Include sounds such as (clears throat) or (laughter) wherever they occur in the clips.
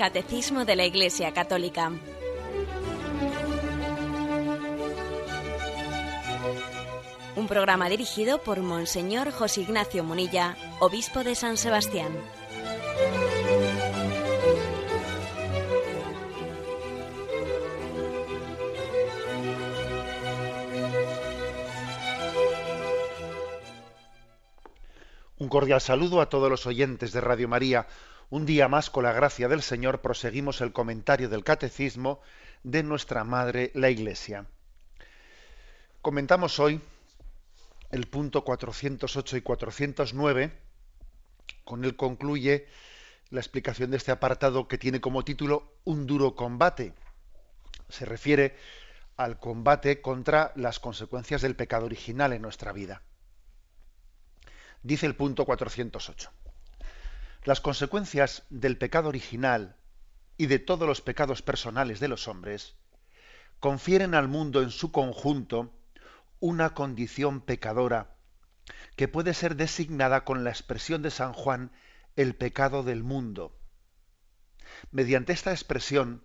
Catecismo de la Iglesia Católica. Un programa dirigido por Monseñor José Ignacio Munilla, Obispo de San Sebastián. Un cordial saludo a todos los oyentes de Radio María. Un día más, con la gracia del Señor, proseguimos el comentario del Catecismo de nuestra Madre, la Iglesia. Comentamos hoy el punto 408 y 409. Con él concluye la explicación de este apartado que tiene como título Un duro combate. Se refiere al combate contra las consecuencias del pecado original en nuestra vida. Dice el punto 408. Las consecuencias del pecado original y de todos los pecados personales de los hombres confieren al mundo en su conjunto una condición pecadora que puede ser designada con la expresión de San Juan el pecado del mundo. Mediante esta expresión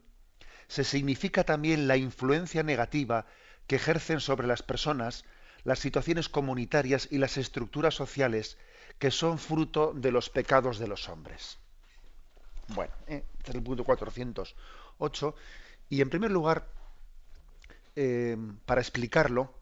se significa también la influencia negativa que ejercen sobre las personas las situaciones comunitarias y las estructuras sociales que son fruto de los pecados de los hombres. Bueno, eh, este es el punto 408. Y en primer lugar, eh, para explicarlo,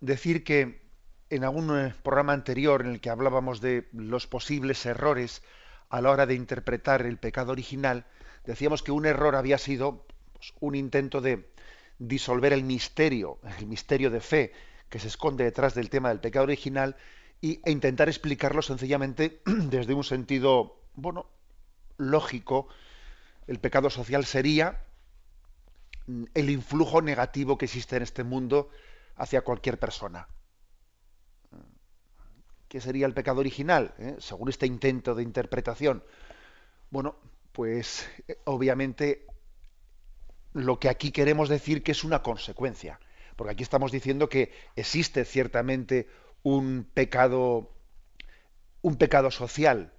decir que en algún eh, programa anterior en el que hablábamos de los posibles errores a la hora de interpretar el pecado original, decíamos que un error había sido pues, un intento de disolver el misterio, el misterio de fe que se esconde detrás del tema del pecado original y, e intentar explicarlo sencillamente (clears throat) desde un sentido, bueno, lógico. El pecado social sería el influjo negativo que existe en este mundo hacia cualquier persona. ¿Qué sería el pecado original? eh? Según este intento de interpretación. Bueno, pues obviamente lo que aquí queremos decir que es una consecuencia porque aquí estamos diciendo que existe ciertamente un pecado, un pecado social.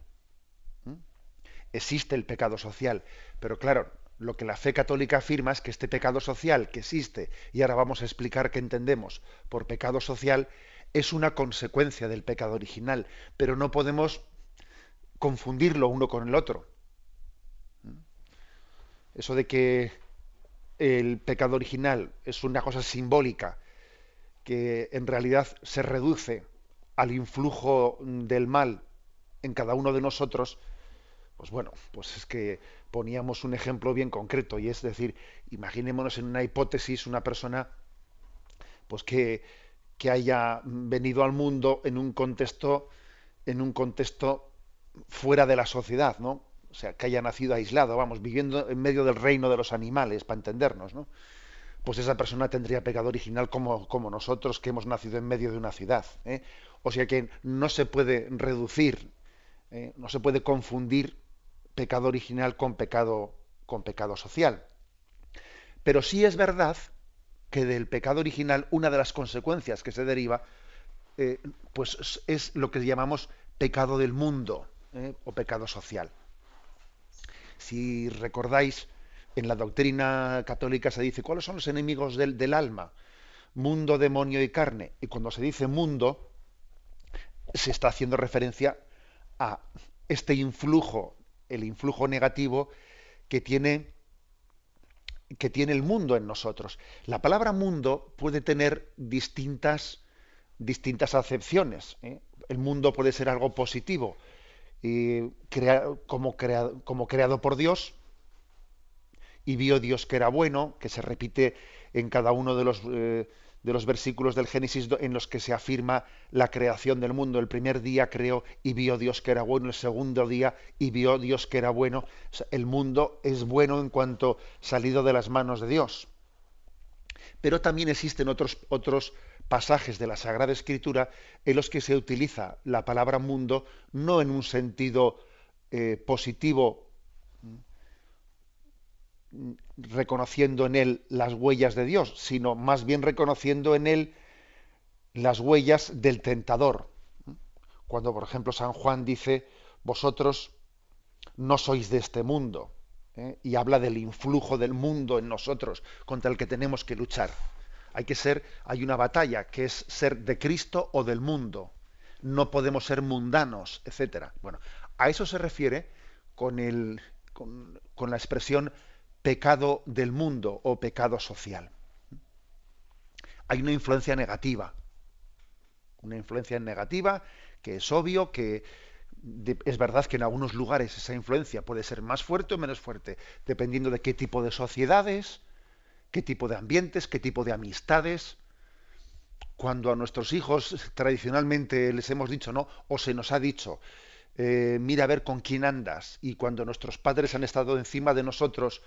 Existe el pecado social, pero claro, lo que la fe católica afirma es que este pecado social que existe, y ahora vamos a explicar qué entendemos por pecado social, es una consecuencia del pecado original, pero no podemos confundirlo uno con el otro. Eso de que el pecado original es una cosa simbólica que en realidad se reduce al influjo del mal en cada uno de nosotros, pues bueno, pues es que poníamos un ejemplo bien concreto y es decir, imaginémonos en una hipótesis una persona pues que, que haya venido al mundo en un contexto en un contexto fuera de la sociedad, ¿no? o sea, que haya nacido aislado, vamos, viviendo en medio del reino de los animales, para entendernos, ¿no? Pues esa persona tendría pecado original como, como nosotros que hemos nacido en medio de una ciudad. ¿eh? O sea que no se puede reducir, ¿eh? no se puede confundir pecado original con pecado, con pecado social. Pero sí es verdad que del pecado original una de las consecuencias que se deriva, eh, pues es lo que llamamos pecado del mundo o pecado social. Si recordáis, en la doctrina católica se dice, ¿cuáles son los enemigos del, alma? Mundo, demonio y carne. Y cuando se dice mundo, se está haciendo referencia a este influjo, el influjo negativo que tiene, que tiene el mundo en nosotros. La palabra mundo puede tener distintas, distintas acepciones. ¿eh? El mundo puede ser algo positivo, y como creado por Dios, y vio Dios que era bueno, que se repite en cada uno de los, eh, de los versículos del Génesis en los que se afirma la creación del mundo. El primer día creó y vio Dios que era bueno, el segundo día y vio Dios que era bueno. El mundo es bueno en cuanto salido de las manos de Dios. Pero también existen otros, otros pasajes de la Sagrada Escritura en los que se utiliza la palabra mundo no en un sentido eh, positivo, reconociendo en él las huellas de Dios, sino más bien reconociendo en él las huellas del tentador. Cuando, por ejemplo, San Juan dice, vosotros no sois de este mundo. ¿eh? y habla del influjo del mundo en nosotros contra el que tenemos que luchar. Hay que ser, hay una batalla que es ser de Cristo o del mundo. No podemos ser mundanos, etcétera. Bueno, a eso se refiere con, el, con, con la expresión pecado del mundo o pecado social. Hay una influencia negativa, una influencia negativa que es obvio que es verdad que en algunos lugares esa influencia puede ser más fuerte o menos fuerte, dependiendo de qué tipo de sociedades, qué tipo de ambientes, qué tipo de amistades. Cuando a nuestros hijos tradicionalmente les hemos dicho no, o se nos ha dicho, eh, mira a ver con quién andas, y cuando nuestros padres han estado encima de nosotros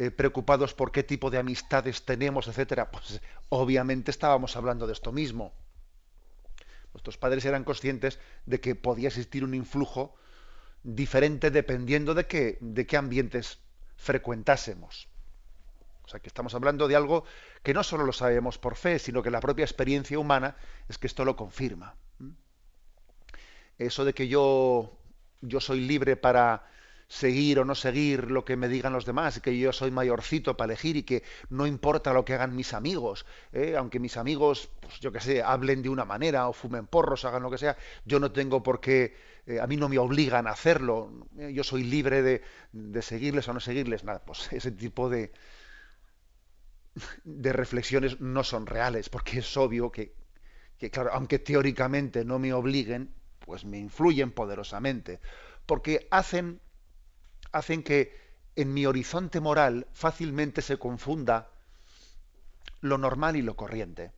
eh, preocupados por qué tipo de amistades tenemos, etcétera, pues obviamente estábamos hablando de esto mismo. Nuestros padres eran conscientes de que podía existir un influjo diferente dependiendo de qué, de qué ambientes frecuentásemos. O sea, que estamos hablando de algo que no solo lo sabemos por fe, sino que la propia experiencia humana es que esto lo confirma. Eso de que yo, yo soy libre para seguir o no seguir lo que me digan los demás, que yo soy mayorcito para elegir y que no importa lo que hagan mis amigos, ¿eh? aunque mis amigos, pues yo qué sé, hablen de una manera o fumen porros, hagan lo que sea, yo no tengo por qué, eh, a mí no me obligan a hacerlo, ¿eh? yo soy libre de, de, seguirles o no seguirles, nada, pues ese tipo de, de reflexiones no son reales, porque es obvio que, que, claro, aunque teóricamente no me obliguen, pues me influyen poderosamente, porque hacen hacen que en mi horizonte moral fácilmente se confunda lo normal y lo corriente.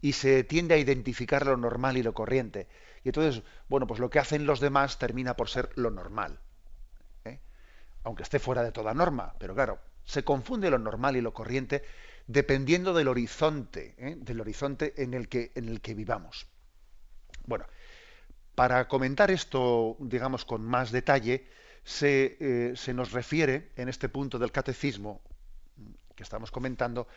Y se tiende a identificar lo normal y lo corriente. Y entonces, bueno, pues lo que hacen los demás termina por ser lo normal. ¿eh? Aunque esté fuera de toda norma. Pero claro, se confunde lo normal y lo corriente dependiendo del horizonte, ¿eh? del horizonte en el, que, en el que vivamos. Bueno, para comentar esto, digamos, con más detalle, eh, se, nos refiere en este punto del catecismo que estamos comentando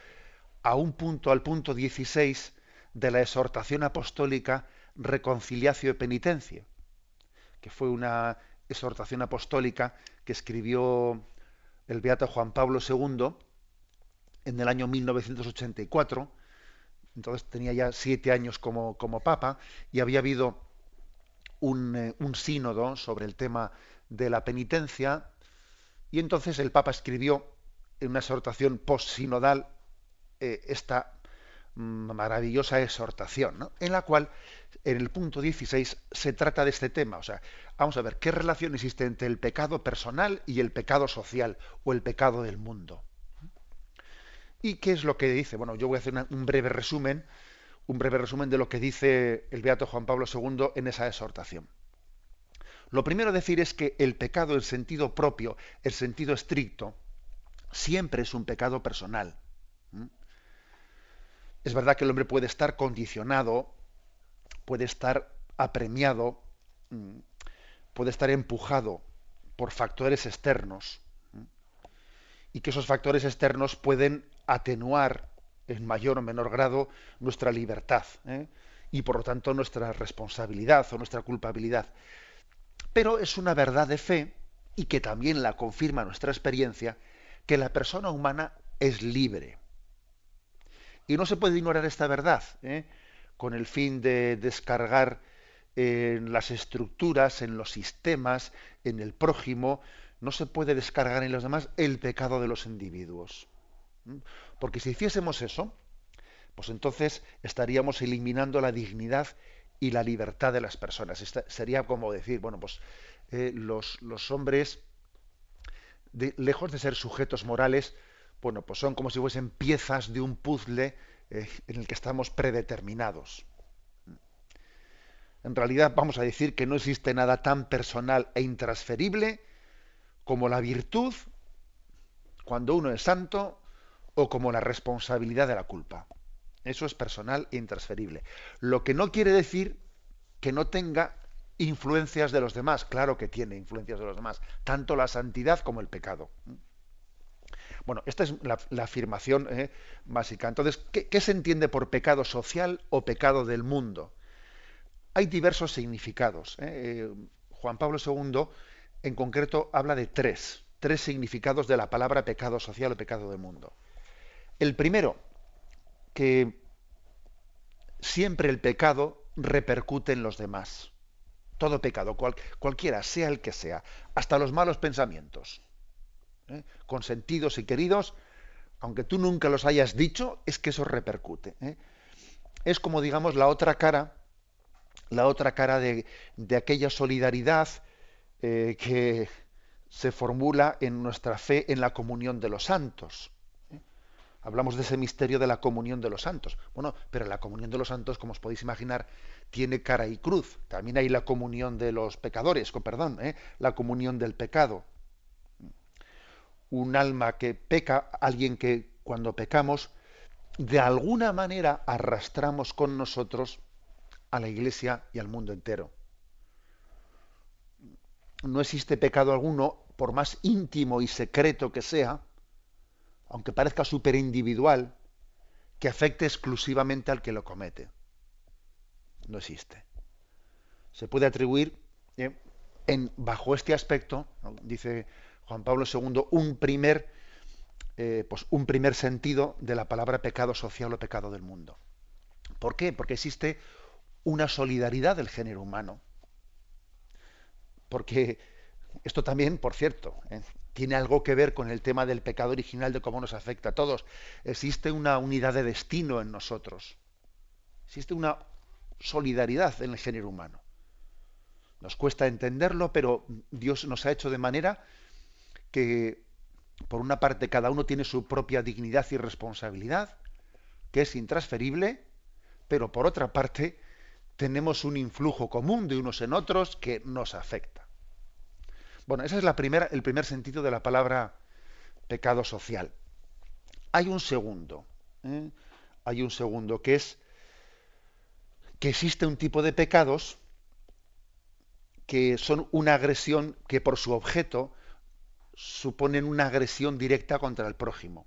a un punto, al punto 16 de la exhortación apostólica Reconciliacio y Penitencia, que fue una exhortación apostólica que escribió el beato Juan Pablo II en el año 1984. Entonces tenía ya siete años como, como papa y había habido un, eh, un sínodo sobre el tema de la penitencia, y entonces el Papa escribió en una exhortación post-sinodal eh, esta maravillosa exhortación, en la cual en el punto 16 se trata de este tema. O sea, vamos a ver, ¿qué relación existe entre el pecado personal y el pecado social o el pecado del mundo? ¿Y qué es lo que dice? Bueno, yo voy a hacer un breve resumen, un breve resumen de lo que dice el Beato Juan Pablo II en esa exhortación. Lo primero a decir es que el pecado en sentido propio, el sentido estricto, siempre es un pecado personal. Es verdad que el hombre puede estar condicionado, puede estar apremiado, puede estar empujado por factores externos y que esos factores externos pueden atenuar en mayor o menor grado nuestra libertad ¿eh? y por lo tanto nuestra responsabilidad o nuestra culpabilidad. Pero es una verdad de fe, y que también la confirma nuestra experiencia, que la persona humana es libre. Y no se puede ignorar esta verdad, ¿eh? con el fin de descargar en las estructuras, en los sistemas, en el prójimo, no se puede descargar en los demás el pecado de los individuos. Porque si hiciésemos eso, pues entonces estaríamos eliminando la dignidad y la libertad de las personas. sería como decir, bueno, pues eh, los, los, hombres, lejos de ser sujetos morales, bueno, pues son como si fuesen piezas de un puzzle eh, en el que estamos predeterminados. En realidad vamos a decir que no existe nada tan personal e intransferible como la virtud cuando uno es santo o como la responsabilidad de la culpa. Eso es personal e intransferible. Lo que no quiere decir que no tenga influencias de los demás. Claro que tiene influencias de los demás, tanto la santidad como el pecado. Bueno, esta es la, afirmación eh, básica. Entonces, ¿qué, se entiende por pecado social o pecado del mundo? Hay diversos significados. Eh. Eh, Juan Pablo II, en concreto, habla de tres, tres significados de la palabra pecado social o pecado del mundo. El primero, que siempre el pecado repercute en los demás. Todo pecado, cualquiera, sea el que sea, hasta los malos pensamientos, ¿eh? consentidos y queridos, aunque tú nunca los hayas dicho, es que eso repercute. ¿eh? Es como, digamos, la otra cara, la otra cara de, aquella solidaridad eh, que se formula en nuestra fe en la comunión de los santos. ¿Eh? Hablamos de ese misterio de la comunión de los santos. Bueno, pero la comunión de los santos, como os podéis imaginar, tiene cara y cruz. También hay la comunión de los pecadores, con perdón, la comunión del pecado un alma que peca, alguien que cuando pecamos, de alguna manera arrastramos con nosotros a la Iglesia y al mundo entero. No existe pecado alguno, por más íntimo y secreto que sea, aunque parezca súper individual, que afecte exclusivamente al que lo comete. No existe. Se puede atribuir, eh, en, bajo este aspecto, dice Juan Pablo II un primer, eh, pues un primer sentido de la palabra pecado social o pecado del mundo. ¿Por qué? Porque existe una solidaridad del género humano. Porque esto también, por cierto, eh, tiene algo que ver con el tema del pecado original, de cómo nos afecta a todos. Existe una unidad de destino en nosotros. Existe una solidaridad en el género humano. Nos cuesta entenderlo, pero Dios nos ha hecho de manera que, por una parte, cada uno tiene su propia dignidad y responsabilidad, que es intransferible, pero por otra parte, tenemos un influjo común de unos en otros que nos afecta. Bueno, ese es la primera, el primer sentido de la palabra pecado social. Hay un segundo, ¿eh? hay un segundo que es que existe un tipo de pecados que son una agresión que por su objeto suponen una agresión directa contra el prójimo.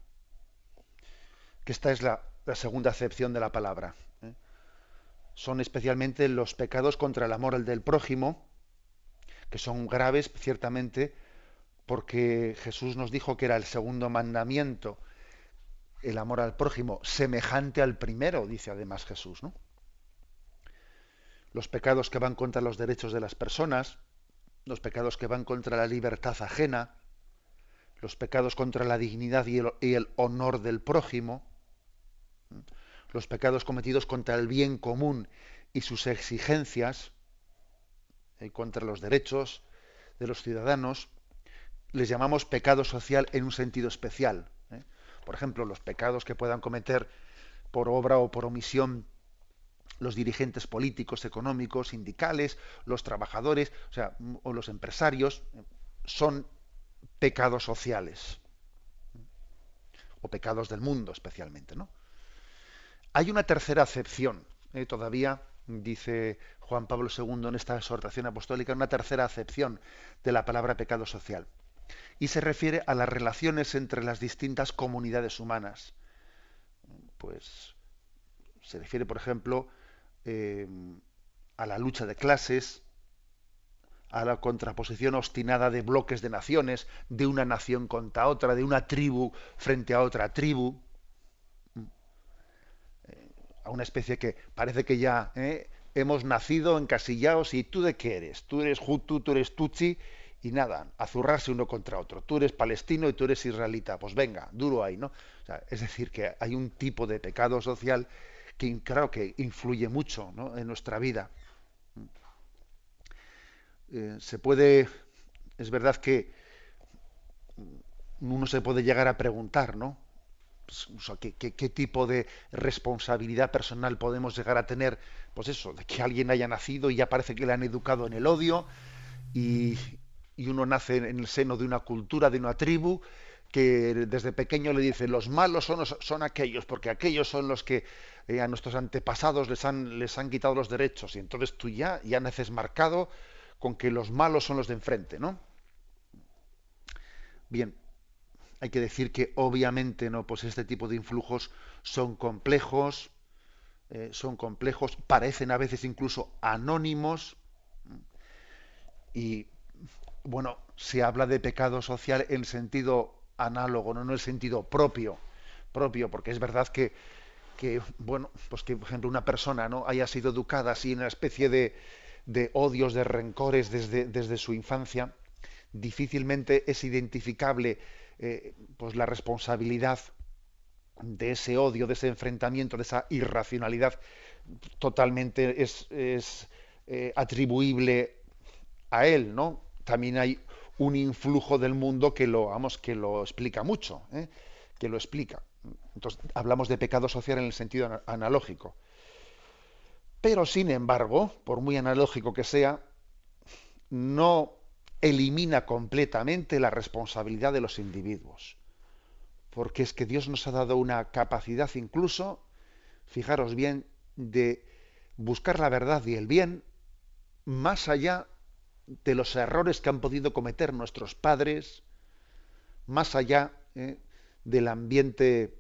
Que esta es la, segunda acepción de la palabra. ¿eh? Son especialmente los pecados contra el amor del prójimo, que son graves, ciertamente, porque Jesús nos dijo que era el segundo mandamiento, el amor al prójimo, semejante al primero, dice además Jesús. ¿no? Los pecados que van contra los derechos de las personas, los pecados que van contra la libertad ajena, los pecados contra la dignidad y el, honor del prójimo, los pecados cometidos contra el bien común y sus exigencias, eh, contra los derechos de los ciudadanos, les llamamos pecado social en un sentido especial. ¿eh? Por ejemplo, los pecados que puedan cometer por obra o por omisión los dirigentes políticos, económicos, sindicales, los trabajadores, o los empresarios, son pecados sociales o pecados del mundo especialmente, ¿no? Hay una tercera acepción, ¿eh? todavía dice Juan Pablo II en esta exhortación apostólica, una tercera acepción de la palabra pecado social. Y se refiere a las relaciones entre las distintas comunidades humanas. Pues se refiere, por ejemplo, eh, a la lucha de clases, a la contraposición obstinada de bloques de naciones, de una nación contra otra, de una tribu frente a otra tribu, a una especie que parece que ya eh, hemos nacido encasillados y tú de qué eres, tú eres Hutu, tú eres Tutsi y nada, azurrarse uno contra otro, tú eres palestino y tú eres israelita, pues venga, duro ahí, ¿no? es decir, que hay un tipo de pecado social que claro que influye mucho en nuestra vida. Eh, se puede, es verdad que uno se puede llegar a preguntar, ¿no? Pues, ¿qué, tipo de responsabilidad personal podemos llegar a tener? Pues eso, de que alguien haya nacido y ya parece que le han educado en el odio y, uno nace en el seno de una cultura, de una tribu, que desde pequeño le dice los malos son, son aquellos, porque aquellos son los que eh, a nuestros antepasados les han, les han quitado los derechos y entonces tú ya, ya naces marcado con que los malos son los de enfrente, ¿no? Bien, hay que decir que obviamente no, pues este tipo de influjos son complejos, eh, son complejos, parecen a veces incluso anónimos. Y bueno, se habla de pecado social en sentido análogo, no en el sentido propio, propio, porque es verdad que, que, bueno, pues que, por ejemplo, una persona no haya sido educada así en una especie de, de odios, de rencores desde, desde su infancia, difícilmente es identificable eh, pues la responsabilidad de ese odio, de ese enfrentamiento, de esa irracionalidad, totalmente es, es eh, atribuible a él, ¿no? También hay un influjo del mundo que lo, vamos, que lo explica mucho, ¿eh? que lo explica. Entonces, hablamos de pecado social en el sentido analógico. Pero, sin embargo, por muy analógico que sea, no elimina completamente la responsabilidad de los individuos. Porque es que Dios nos ha dado una capacidad incluso, fijaros bien, de buscar la verdad y el bien más allá de los errores que han podido cometer nuestros padres, más allá ¿eh? del ambiente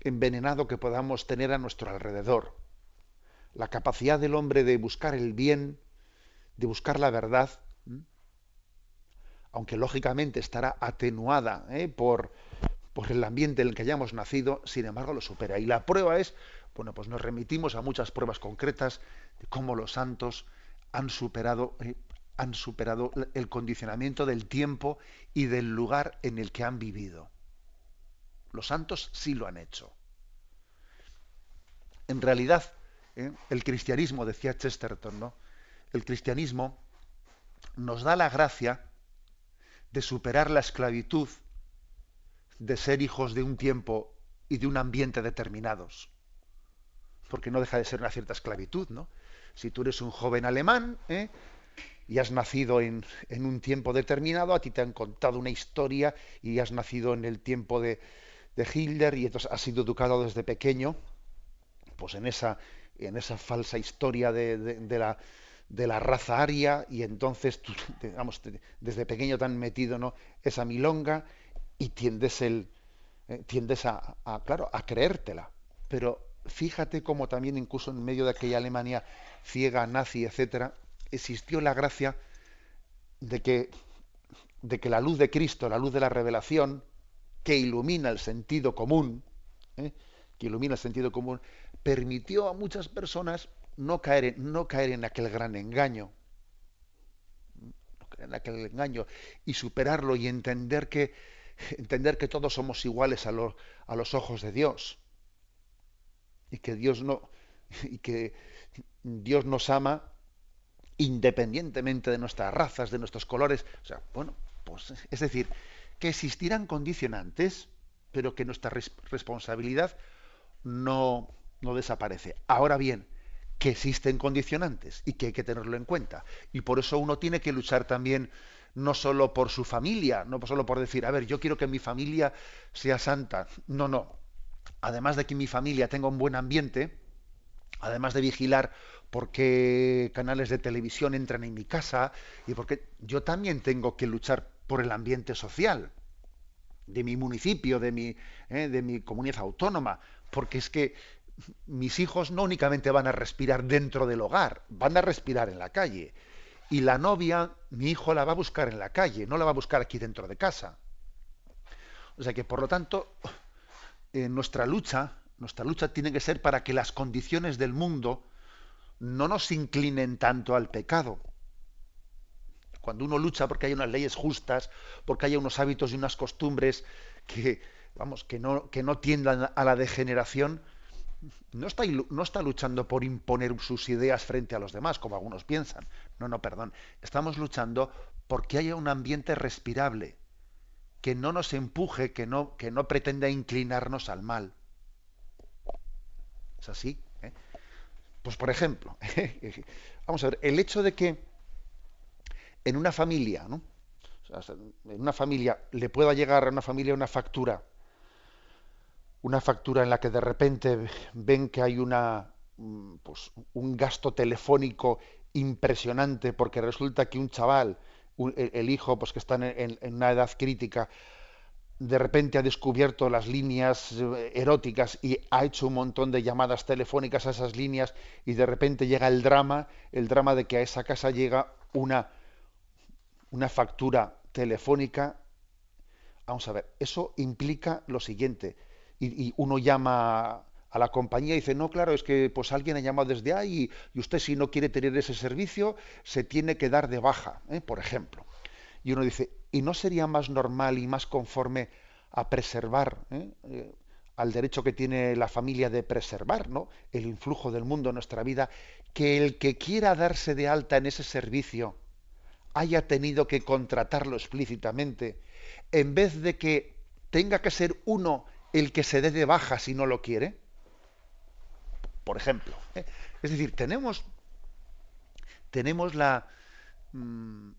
envenenado que podamos tener a nuestro alrededor. La capacidad del hombre de buscar el bien, de buscar la verdad, aunque lógicamente estará atenuada ¿eh? por, el ambiente en el que hayamos nacido, sin embargo lo supera. Y la prueba es, bueno, pues nos remitimos a muchas pruebas concretas de cómo los santos han superado, eh, han superado el condicionamiento del tiempo y del lugar en el que han vivido. Los santos sí lo han hecho. En realidad, ¿eh? el cristianismo, decía Chesterton, ¿no? El cristianismo nos da la gracia de superar la esclavitud, de ser hijos de un tiempo y de un ambiente determinados. Porque no deja de ser una cierta esclavitud, ¿no? Si tú eres un joven alemán ¿eh? y has nacido en, un tiempo determinado, a ti te han contado una historia y has nacido en el tiempo de, de Hitler y entonces has sido educado desde pequeño, pues en esa, en esa falsa historia de, de la de la raza aria y entonces tú, (laughs) digamos, desde pequeño te han metido ¿no? esa milonga y tiendes el eh, tiendes a, claro a creértela pero fíjate cómo también incluso en medio de aquella Alemania ciega nazi etcétera existió la gracia de que de que la luz de Cristo la luz de la revelación que ilumina el sentido común ¿eh? que ilumina el sentido común permitió a muchas personas no caer, en, no caer en aquel gran engaño, en aquel engaño y superarlo y entender que entender que todos somos iguales a, a los ojos de Dios. Y que Dios no y que Dios nos ama independientemente de nuestras razas, de nuestros colores, o sea, bueno, pues es decir, que existirán condicionantes, pero que nuestra responsabilidad no, no desaparece. Ahora bien, que existen condicionantes y que hay que tenerlo en cuenta. Y por eso uno tiene que luchar también no solo por su familia, no solo por decir, a ver, yo quiero que mi familia sea santa. No, no. Además de que mi familia tenga un buen ambiente, además de vigilar por qué canales de televisión entran en mi casa y porque yo también tengo que luchar por el ambiente social de mi municipio, de mi, eh, de mi comunidad autónoma, porque es que mis hijos no únicamente van a respirar dentro del hogar, van a respirar en la calle. Y la novia, mi hijo la va a buscar en la calle, no la va a buscar aquí dentro de casa. O sea que, por lo tanto, eh, nuestra lucha, nuestra lucha tiene que ser para que las condiciones del mundo no nos inclinen tanto al pecado. Cuando uno lucha porque hay unas leyes justas, porque haya unos hábitos y unas costumbres que, vamos, que no, que no tiendan a la degeneración, no está, no está luchando por imponer sus ideas frente a los demás, como algunos piensan. No, no, perdón. Estamos luchando porque haya un ambiente respirable, que no nos empuje, que no, que no pretenda inclinarnos al mal. ¿Es así? ¿Eh? Pues por ejemplo, (laughs) vamos a ver, el hecho de que en una familia, ¿no? en una familia le pueda llegar a una familia una factura una factura en la que de repente ven que hay una, mm, pues, un gasto telefónico impresionante porque resulta que un chaval, el, hijo pues, que está en, una edad crítica, de repente ha descubierto las líneas eh, eróticas y ha hecho un montón de llamadas telefónicas a esas líneas y de repente llega el drama, el drama de que a esa casa llega una una factura telefónica, vamos a ver, eso implica lo siguiente, y, uno llama a la compañía y dice, no, claro, es que pues alguien ha llamado desde ahí y, usted si no quiere tener ese servicio se tiene que dar de baja, ¿eh? por ejemplo. Y uno dice, ¿y no sería más normal y más conforme a preservar ¿eh? Eh, al derecho que tiene la familia de preservar ¿no? el influjo del mundo en nuestra vida, que el que quiera darse de alta en ese servicio haya tenido que contratarlo explícitamente, en vez de que tenga que ser uno el que se dé de baja si no lo quiere? Por ejemplo. ¿eh? Es decir, tenemos, tenemos la, mm,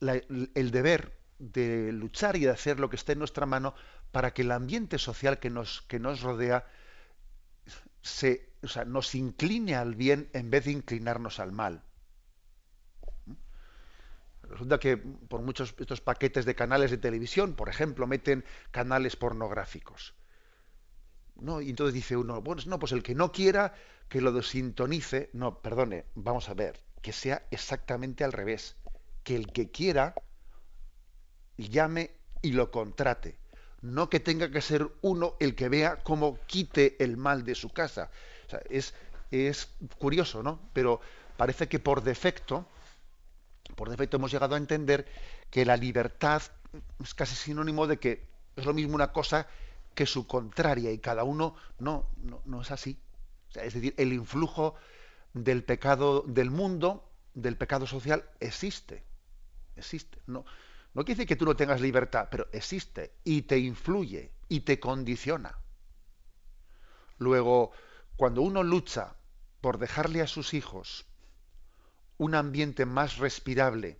el deber de luchar y de hacer lo que esté en nuestra mano para que el ambiente social que nos, que nos rodea se, o sea, nos incline al bien en vez de inclinarnos al mal. Resulta que por muchos estos paquetes de canales de televisión, por ejemplo, meten canales pornográficos. ¿No? Y entonces dice uno, bueno, no, pues el que no quiera que lo desintonice, no, perdone, vamos a ver, que sea exactamente al revés, que el que quiera llame y lo contrate no que tenga que ser uno el que vea cómo quite el mal de su casa. es, es curioso, ¿no? Pero parece que por defecto, por defecto hemos llegado a entender que la libertad es casi sinónimo de que es lo mismo una cosa que su contraria y cada uno no, no, es así. es decir, el influjo del pecado del mundo, del pecado social, existe. Existe. No, no quiere decir que tú no tengas libertad, pero existe y te influye y te condiciona. Luego, cuando uno lucha por dejarle a sus hijos un ambiente más respirable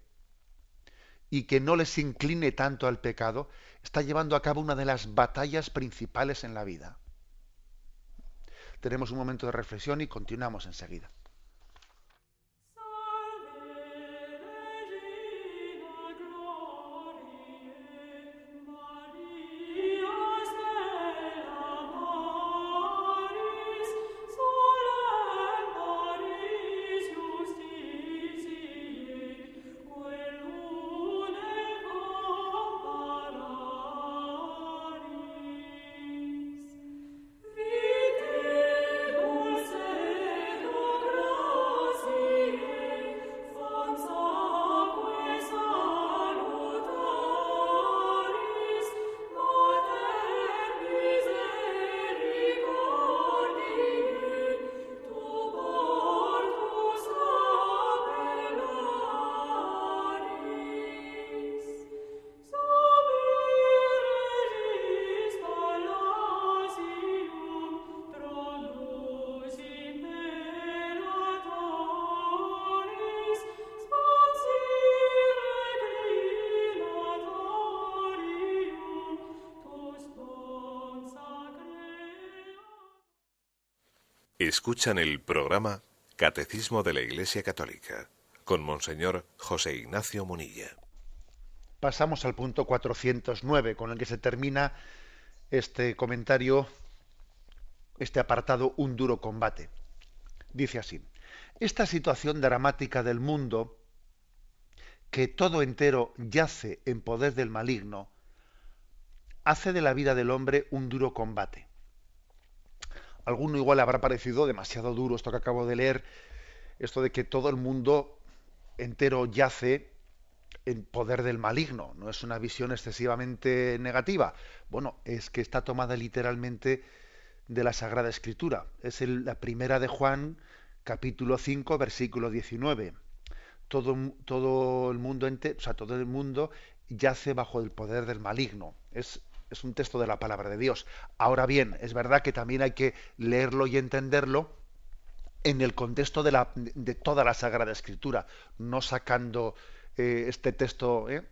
y que no les incline tanto al pecado, está llevando a cabo una de las batallas principales en la vida. Tenemos un momento de reflexión y continuamos enseguida. Escuchan el programa Catecismo de la Iglesia Católica con Monseñor José Ignacio Munilla. Pasamos al punto 409 con el que se termina este comentario, este apartado Un duro combate. Dice así, esta situación dramática del mundo, que todo entero yace en poder del maligno, hace de la vida del hombre un duro combate alguno igual habrá parecido demasiado duro esto que acabo de leer, esto de que todo el mundo entero yace en poder del maligno. No es una visión excesivamente negativa. Bueno, es que está tomada literalmente de la Sagrada Escritura. Es la primera de Juan, capítulo 5, versículo 19. Todo, todo el mundo entero, o sea, todo el mundo yace bajo el poder del maligno. Es es un texto de la palabra de Dios. Ahora bien, es verdad que también hay que leerlo y entenderlo en el contexto de, toda la Sagrada Escritura, no sacando eh, este texto eh,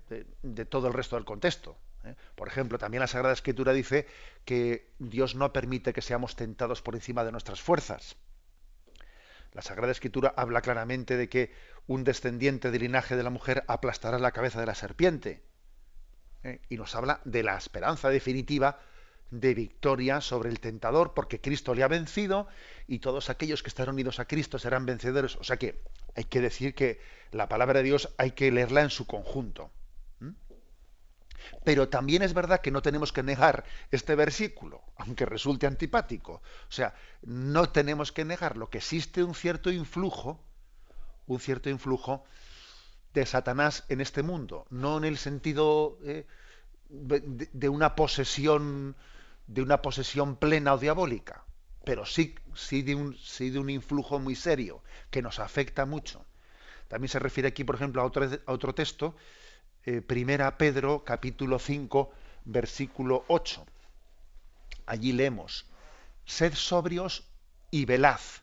de, todo el resto del contexto. Eh. Por ejemplo, también la Sagrada Escritura dice que Dios no permite que seamos tentados por encima de nuestras fuerzas. La Sagrada Escritura habla claramente de que un descendiente del linaje de la mujer aplastará la cabeza de la serpiente. ¿Eh? y nos habla de la esperanza definitiva de victoria sobre el tentador, porque Cristo le ha vencido y todos aquellos que están unidos a Cristo serán vencedores. O sea que hay que decir que la palabra de Dios hay que leerla en su conjunto. Pero también es verdad que no tenemos que negar este versículo, aunque resulte antipático. O sea, no tenemos que negar lo que existe un cierto influjo, un cierto influjo de Satanás en este mundo, no en el sentido eh, de, una posesión, de una posesión plena o diabólica, pero sí, sí, de un, sí de un influjo muy serio que nos afecta mucho. También se refiere aquí, por ejemplo, a otro, a otro texto eh, primera Pedro capítulo 5 versículo 8. Allí leemos, sed sobrios y velaz.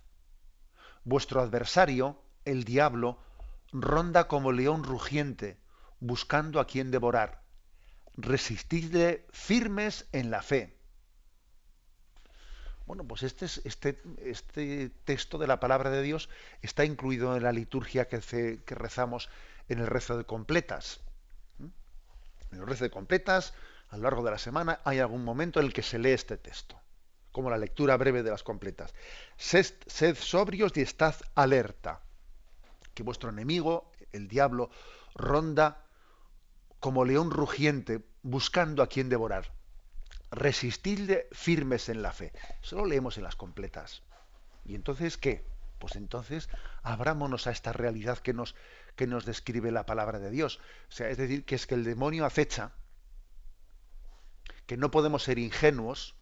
Vuestro adversario, el diablo, ronda como león rugiente, buscando a quien devorar. Resistidle firmes en la fe. Bueno, pues este, este, este, texto de la palabra de Dios está incluido en la liturgia que, que rezamos en el rezo de completas. En los de completas, a lo largo de la semana, hay algún momento en el que se lee este texto, como la lectura breve de las completas. Sed, sed sobrios y estad alerta, que vuestro enemigo, el diablo, ronda como león rugiente, buscando a quien devorar. Resistidle firmes en la fe. Eso lo leemos en las completas. ¿Y entonces qué? Pues entonces abrámonos a esta realidad que nos, que nos describe la palabra de Dios. Sea, es decir, que es que el demonio acecha, que no podemos ser ingenuos,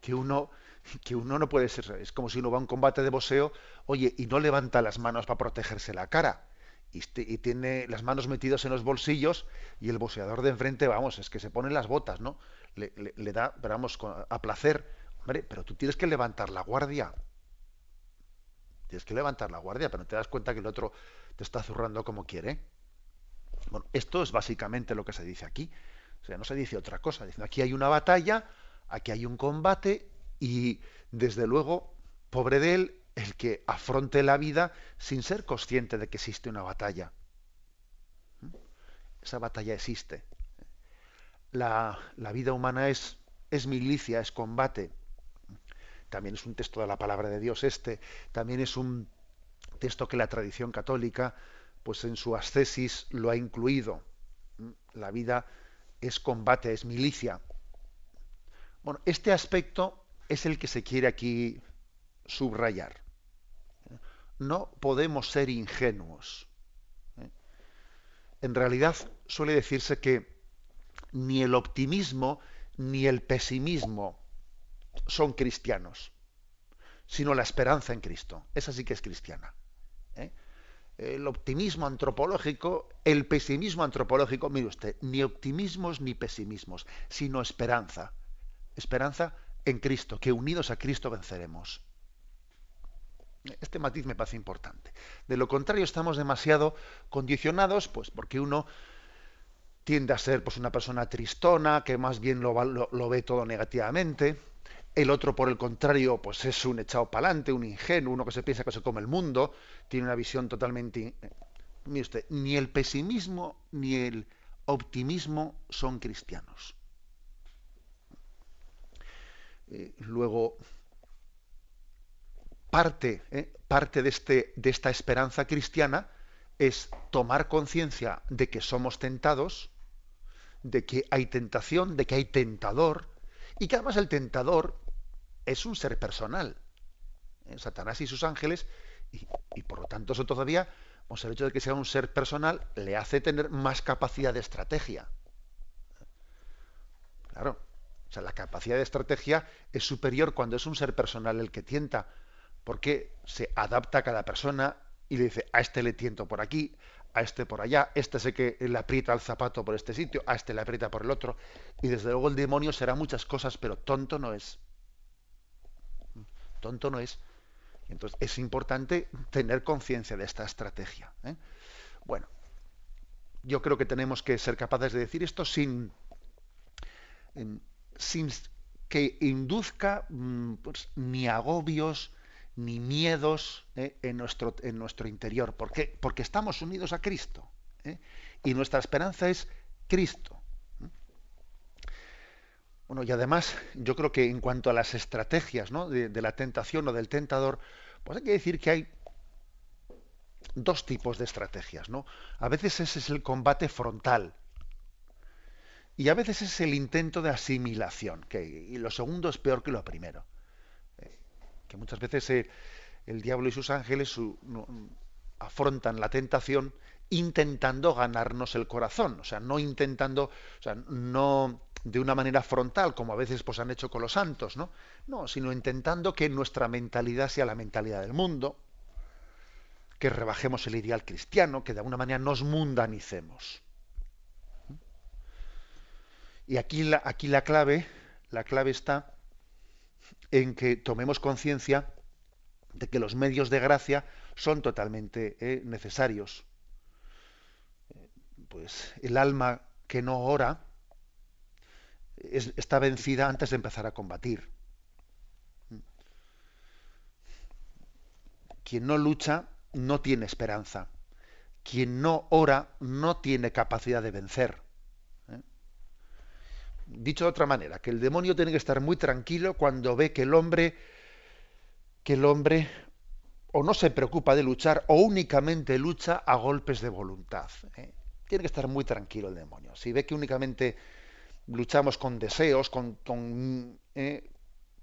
que uno, (laughs) que uno no puede ser, es como si uno va a un combate de boxeo, oye, y no levanta las manos para protegerse la cara. Y, y, tiene las manos metidas en los bolsillos y el boxeador de enfrente, vamos, es que se pone las botas, ¿no? Le, le, da, vamos, a placer. Hombre, pero tú tienes que levantar la guardia. Tienes que levantar la guardia, pero no te das cuenta que el otro te está zurrando como quiere. Bueno, esto es básicamente lo que se dice aquí. O sea, no se dice otra cosa. Diciendo, aquí hay una batalla, aquí hay un combate y desde luego, pobre de él, el que afronte la vida sin ser consciente de que existe una batalla. ¿Mm? Esa batalla existe. La, la vida humana es, es milicia, es combate. También es un texto de la palabra de Dios este. También es un texto que la tradición católica, pues en su ascesis lo ha incluido. La vida es combate, es milicia. Bueno, este aspecto es el que se quiere aquí subrayar. No podemos ser ingenuos. En realidad suele decirse que ni el optimismo ni el pesimismo son cristianos, sino la esperanza en Cristo. Esa sí que es cristiana. ¿eh? El optimismo antropológico, el pesimismo antropológico, mire usted, ni optimismos ni pesimismos, sino esperanza. Esperanza en Cristo, que unidos a Cristo venceremos. Este matiz me parece importante. De lo contrario, estamos demasiado condicionados, pues porque uno tiende a ser pues, una persona tristona, que más bien lo, lo ve todo negativamente, el otro, por el contrario, pues es un echado pa'lante, un ingenuo, uno que se piensa que se come el mundo, tiene una visión totalmente... Mire usted, ni el pesimismo ni el optimismo son cristianos. Eh, luego, parte, eh, parte de, este, de esta esperanza cristiana es tomar conciencia de que somos tentados, de que hay tentación, de que hay tentador, y que además el tentador es un ser personal. ¿eh? Satanás y sus ángeles, y, por lo tanto eso todavía, pues el hecho de que sea un ser personal le hace tener más capacidad de estrategia. Claro, o sea, la capacidad de estrategia es superior cuando es un ser personal el que tienta, porque se adapta a cada persona y le dice, a este le tiento por aquí, a este por allá, este sé que le aprieta el zapato por este sitio, a este le aprieta por el otro, y desde luego el demonio será muchas cosas, pero tonto no es tonto no es. Entonces es importante tener conciencia de esta estrategia. ¿eh? Bueno, yo creo que tenemos que ser capaces de decir esto sin, sin que induzca mm, pues, ni agobios ni miedos ¿eh? en, nuestro, en nuestro interior. ¿Por qué? Porque estamos unidos a Cristo. ¿eh? Y nuestra esperanza es Cristo. Bueno, y además, yo creo que en cuanto a las estrategias ¿no? de, de la tentación o del tentador, pues hay que decir que hay dos tipos de estrategias, ¿no? A veces ese es el combate frontal y a veces es el intento de asimilación, que y lo segundo es peor que lo primero. Eh, que muchas veces eh, el diablo y sus ángeles afrontan la tentación intentando ganarnos el corazón, o sea, no intentando, o sea, no de una manera frontal, como a veces pues, han hecho con los santos, ¿no? No, sino intentando que nuestra mentalidad sea la mentalidad del mundo, que rebajemos el ideal cristiano, que de alguna manera nos mundanicemos. Y aquí la, aquí la clave, la clave está en que tomemos conciencia de que los medios de gracia son totalmente eh, necesarios. Pues el alma que no ora está vencida antes de empezar a combatir. Quien no lucha no tiene esperanza. Quien no ora no tiene capacidad de vencer. Dicho de otra manera, que el demonio tiene que estar muy tranquilo cuando ve que el hombre, que el hombre o no se preocupa de luchar o únicamente lucha a golpes de voluntad. ¿eh? Tiene que estar muy tranquilo el demonio. Si ve que únicamente luchamos con deseos, con, con, ¿eh?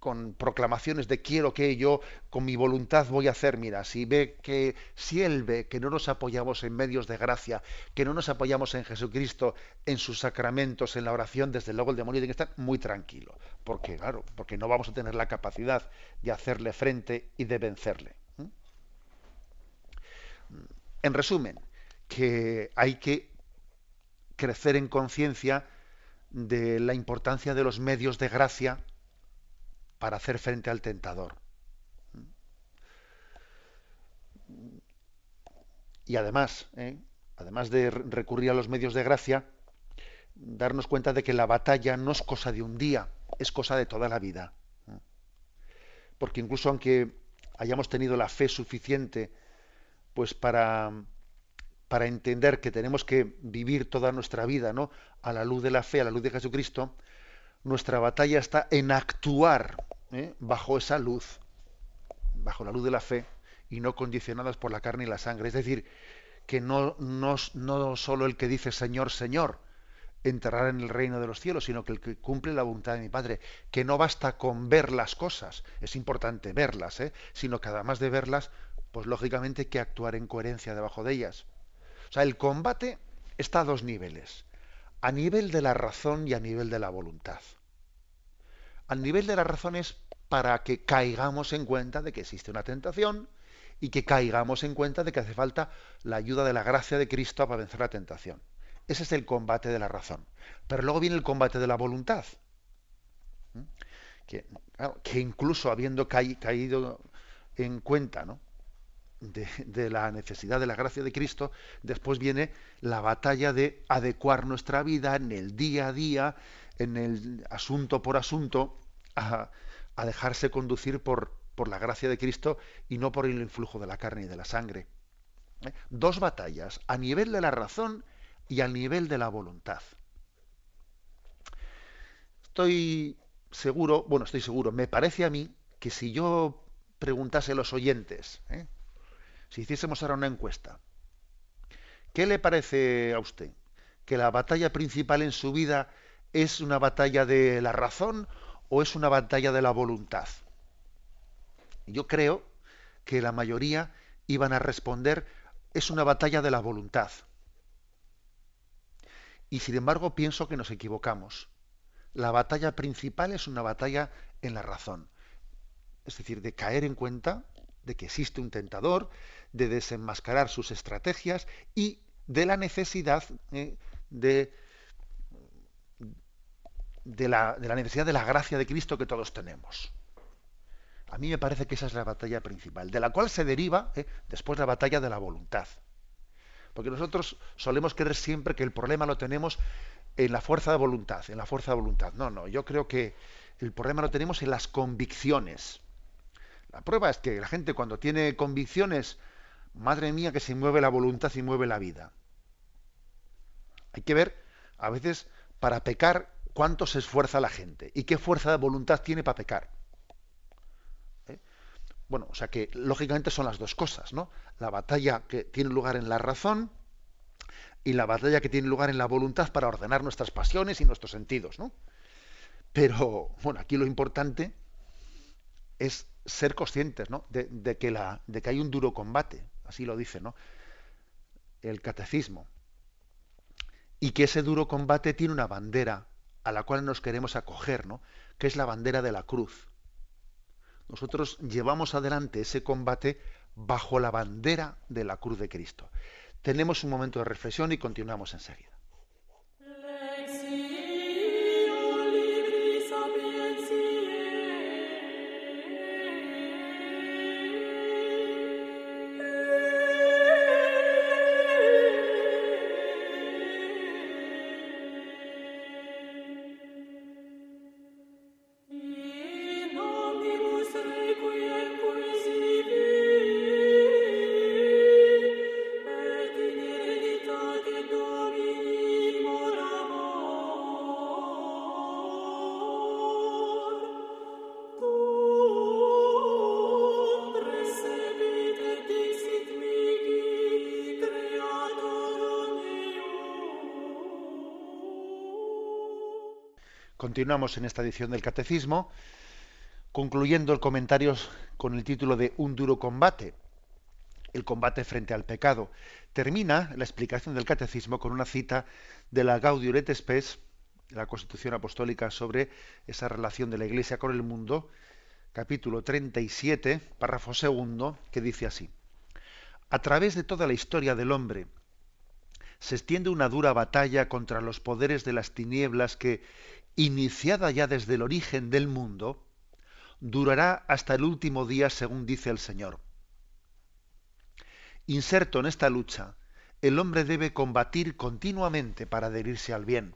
Con proclamaciones de quiero que yo con mi voluntad voy a hacer, mira, si ve que si él ve que no nos apoyamos en medios de gracia, que no nos apoyamos en Jesucristo, en sus sacramentos, en la oración, desde luego el demonio tiene que estar muy tranquilo, porque claro, porque no vamos a tener la capacidad de hacerle frente y de vencerle. En resumen, que hay que crecer en conciencia de la importancia de los medios de gracia para hacer frente al tentador. Y además, ¿eh? además de recurrir a los medios de gracia, darnos cuenta de que la batalla no es cosa de un día, es cosa de toda la vida. Porque incluso aunque hayamos tenido la fe suficiente pues para, para entender que tenemos que vivir toda nuestra vida ¿no? a la luz de la fe, a la luz de Jesucristo, nuestra batalla está en actuar ¿eh? bajo esa luz, bajo la luz de la fe, y no condicionadas por la carne y la sangre. Es decir, que no, no, no solo el que dice Señor, Señor, entrará en el reino de los cielos, sino que el que cumple la voluntad de mi Padre, que no basta con ver las cosas, es importante verlas, ¿eh? sino que además de verlas, pues lógicamente hay que actuar en coherencia debajo de ellas. O sea, el combate está a dos niveles, a nivel de la razón y a nivel de la voluntad. Al nivel de las razones para que caigamos en cuenta de que existe una tentación y que caigamos en cuenta de que hace falta la ayuda de la gracia de Cristo para vencer la tentación. Ese es el combate de la razón. Pero luego viene el combate de la voluntad. ¿Mm? Que, incluso habiendo caído en cuenta de, de, la necesidad de la gracia de Cristo, después viene la batalla de adecuar nuestra vida en el día a día, en el asunto por asunto a, dejarse conducir por, por, la gracia de Cristo y no por el influjo de la carne y de la sangre. ¿Eh? Dos batallas, a nivel de la razón y al nivel de la voluntad. Estoy seguro, bueno, estoy seguro, me parece a mí que si yo preguntase a los oyentes, ¿eh? si hiciésemos ahora una encuesta, ¿qué le parece a usted? ¿Que la batalla principal en su vida ¿Es una batalla de la razón o es una batalla de la voluntad? Yo creo que la mayoría iban a responder es una batalla de la voluntad. Y sin embargo pienso que nos equivocamos. La batalla principal es una batalla en la razón. Es decir, de caer en cuenta de que existe un tentador, de desenmascarar sus estrategias y de la necesidad eh, de de la, necesidad de la gracia de Cristo que todos tenemos. A mí me parece que esa es la batalla principal, de la cual se deriva ¿eh? después la batalla de la voluntad. Porque nosotros solemos creer siempre que el problema lo tenemos en la fuerza de voluntad, en la fuerza de voluntad. No, no, yo creo que el problema lo tenemos en las convicciones. La prueba es que la gente cuando tiene convicciones, madre mía, que se mueve la voluntad y mueve la vida. Hay que ver, a veces, para pecar, cuánto se esfuerza la gente y qué fuerza de voluntad tiene para pecar. ¿Eh? Bueno, o sea que lógicamente son las dos cosas, ¿no? La batalla que tiene lugar en la razón y la batalla que tiene lugar en la voluntad para ordenar nuestras pasiones y nuestros sentidos, ¿no? Pero, bueno, aquí lo importante es ser conscientes, ¿no? De, que la, de que hay un duro combate, así lo dice, ¿no? El catecismo. Y que ese duro combate tiene una bandera a la cual nos queremos acoger, ¿no? Que es la bandera de la cruz. Nosotros llevamos adelante ese combate bajo la bandera de la cruz de Cristo. Tenemos un momento de reflexión y continuamos enseguida. Continuamos en esta edición del Catecismo, concluyendo el comentario con el título de Un duro combate, el combate frente al pecado. Termina la explicación del Catecismo con una cita de la Gaudium et Spes, la Constitución Apostólica sobre esa relación de la Iglesia con el mundo, capítulo 37, párrafo segundo, que dice así: A través de toda la historia del hombre, se extiende una dura batalla contra los poderes de las tinieblas que, iniciada ya desde el origen del mundo, durará hasta el último día, según dice el Señor. Inserto en esta lucha, el hombre debe combatir continuamente para adherirse al bien,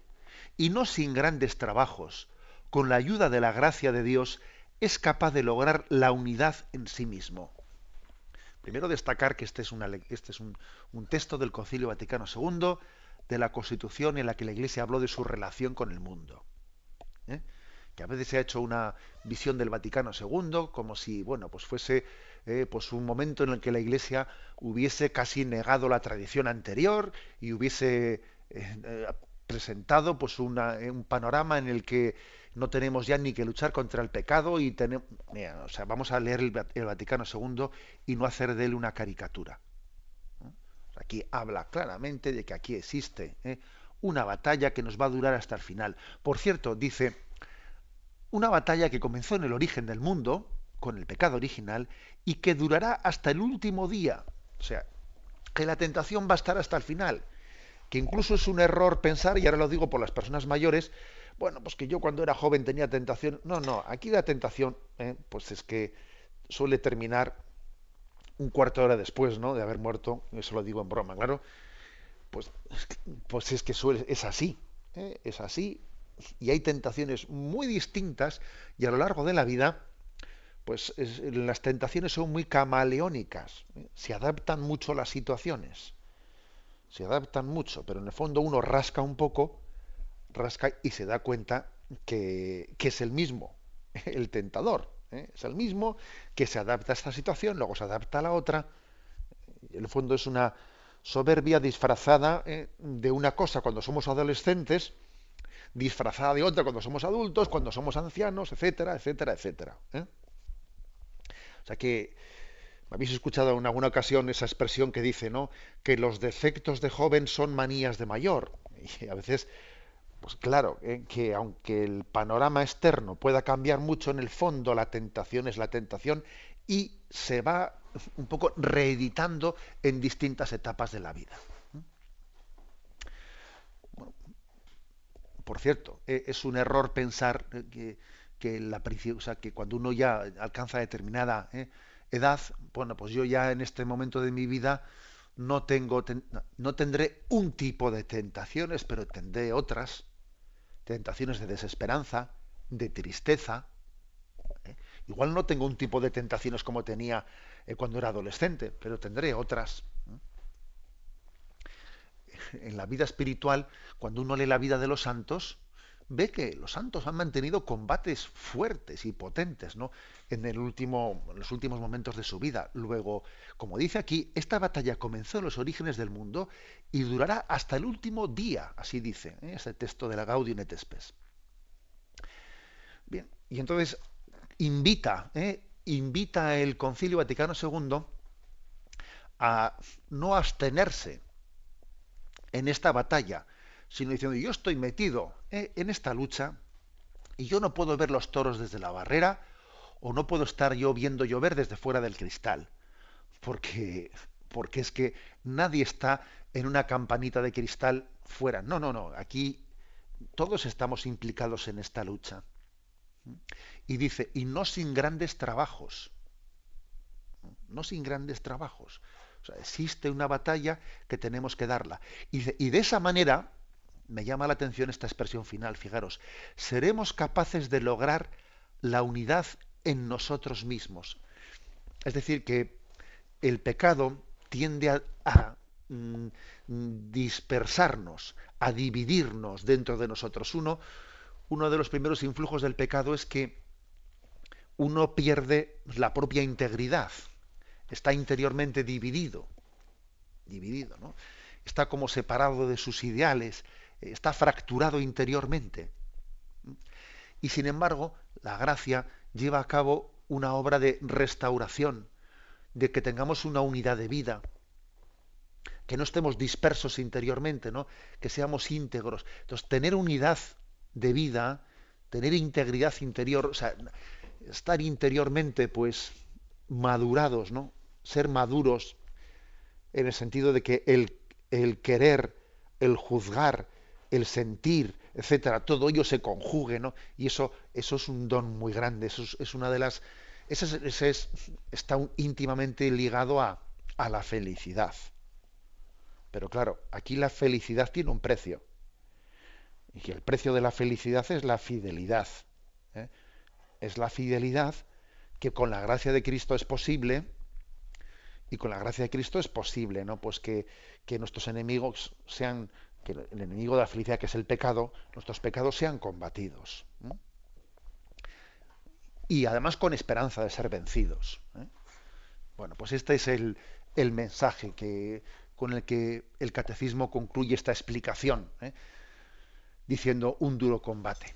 y no sin grandes trabajos, con la ayuda de la gracia de Dios, es capaz de lograr la unidad en sí mismo. Primero destacar que este es, este es un, un texto del Concilio Vaticano II, de la Constitución en la que la Iglesia habló de su relación con el mundo. ¿Eh? que a veces se ha hecho una visión del Vaticano II como si bueno pues fuese eh, pues un momento en el que la Iglesia hubiese casi negado la tradición anterior y hubiese eh, presentado pues un panorama en el que no tenemos ya ni que luchar contra el pecado y tenemos o sea vamos a leer el, Vaticano II y no hacer de él una caricatura aquí habla claramente de que aquí existe una batalla que nos va a durar hasta el final. Por cierto, dice, una batalla que comenzó en el origen del mundo, con el pecado original, y que durará hasta el último día. O sea, que la tentación va a estar hasta el final. Que incluso es un error pensar, y ahora lo digo por las personas mayores, bueno, pues que yo cuando era joven tenía tentación. No, no, aquí la tentación, eh, pues es que suele terminar un cuarto de hora después, ¿no? De haber muerto, eso lo digo en broma, claro pues, pues es que suele, es así, ¿eh? es así, y hay tentaciones muy distintas, y a lo largo de la vida, pues las tentaciones son muy camaleónicas, ¿eh? se adaptan mucho a las situaciones, se adaptan mucho, pero en el fondo uno rasca un poco, rasca y se da cuenta que, que es el mismo, (laughs) el tentador, ¿eh? es el mismo que se adapta a esta situación, luego se adapta a la otra, en el fondo es una soberbia disfrazada eh, de una cosa cuando somos adolescentes, disfrazada de otra cuando somos adultos, cuando somos ancianos, etcétera, etcétera, etcétera. ¿eh? O sea que habéis escuchado en alguna ocasión esa expresión que dice, ¿no? Que los defectos de joven son manías de mayor. Y a veces, pues claro, ¿eh? que aunque el panorama externo pueda cambiar mucho, en el fondo la tentación es la tentación y se va un poco reeditando en distintas etapas de la vida. por cierto, e, es un error pensar que, que, la, que cuando uno ya alcanza determinada ¿eh? edad, bueno, pues yo ya en este momento de mi vida no tengo no tendré un tipo de tentaciones, pero tendré otras tentaciones de desesperanza, de tristeza. ¿eh? Igual no tengo un tipo de tentaciones como tenía eh, cuando era adolescente, pero tendré otras. En la vida espiritual, cuando uno lee la vida de los santos, ve que los santos han mantenido combates fuertes y potentes ¿no? en los últimos momentos de su vida. Luego, como dice aquí, esta batalla comenzó en los orígenes del mundo y durará hasta el último día, así dice ¿eh? ese texto de la Gaudium et Spes. Bien, y entonces invita, ¿eh? Invita el Concilio Vaticano II a no abstenerse en esta batalla, sino diciendo, yo estoy metido eh, en esta lucha y yo no puedo ver los toros desde la barrera o no puedo estar yo viendo llover desde fuera del cristal, porque, porque es que nadie está en una campanita de cristal fuera. No, no, no, aquí todos estamos implicados en esta lucha. Y dice, y no sin grandes trabajos, no sin grandes trabajos. O sea, existe una batalla que tenemos que darla. Y de esa manera, me llama la atención esta expresión final, fijaros, seremos capaces de lograr la unidad en nosotros mismos. Es decir, que el pecado tiende a, mm, dispersarnos, a dividirnos dentro de nosotros. Uno, uno de los primeros influjos del pecado es que uno pierde la propia integridad, está interiormente dividido, dividido, ¿no? Está como separado de sus ideales, está fracturado interiormente. Y sin embargo, la gracia lleva a cabo una obra de restauración, de que tengamos una unidad de vida, que no estemos dispersos interiormente, ¿no? que seamos íntegros. Entonces, tener unidad de vida, tener integridad interior, estar interiormente, pues, madurados, ¿no? Ser maduros en el sentido de que el, el querer, el juzgar, el sentir, etcétera, todo ello se conjugue, ¿no? Y eso, eso es un don muy grande, eso es, una de las, ese, es, está íntimamente ligado a, a, la felicidad. Pero claro, aquí la felicidad tiene un precio. Y el precio de la felicidad es la fidelidad. Es la fidelidad que con la gracia de Cristo es posible, y con la gracia de Cristo es posible, ¿no? Pues que, que nuestros enemigos sean que el enemigo de la felicidad, que es el pecado, nuestros pecados sean combatidos. Y además con esperanza de ser vencidos. ¿eh? Bueno, pues este es el, el mensaje que, con el que el catecismo concluye esta explicación, ¿eh? diciendo un duro combate.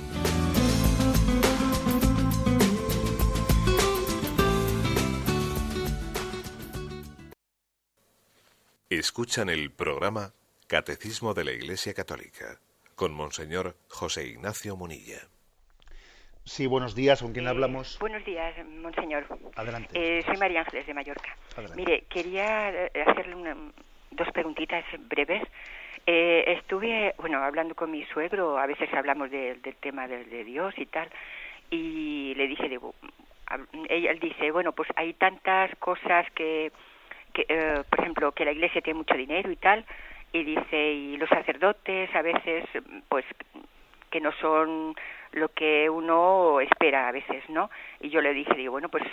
Escuchan el programa Catecismo de la Iglesia Católica con Monseñor José Ignacio Munilla. Sí, buenos días, ¿con quién hablamos? Buenos días, Monseñor. Adelante. Eh, soy María Ángeles de Mallorca. Mire, quería eh, hacerle dos preguntitas breves. Eh, estuve, bueno, hablando con mi suegro, a veces hablamos del tema de, Dios y tal, y le dije, digo, él dice, bueno, pues hay tantas cosas que que, eh, por ejemplo, que la iglesia tiene mucho dinero y tal, y dice, y los sacerdotes a veces, pues, que no son lo que uno espera a veces, ¿no? Y yo le dije, digo, bueno, pues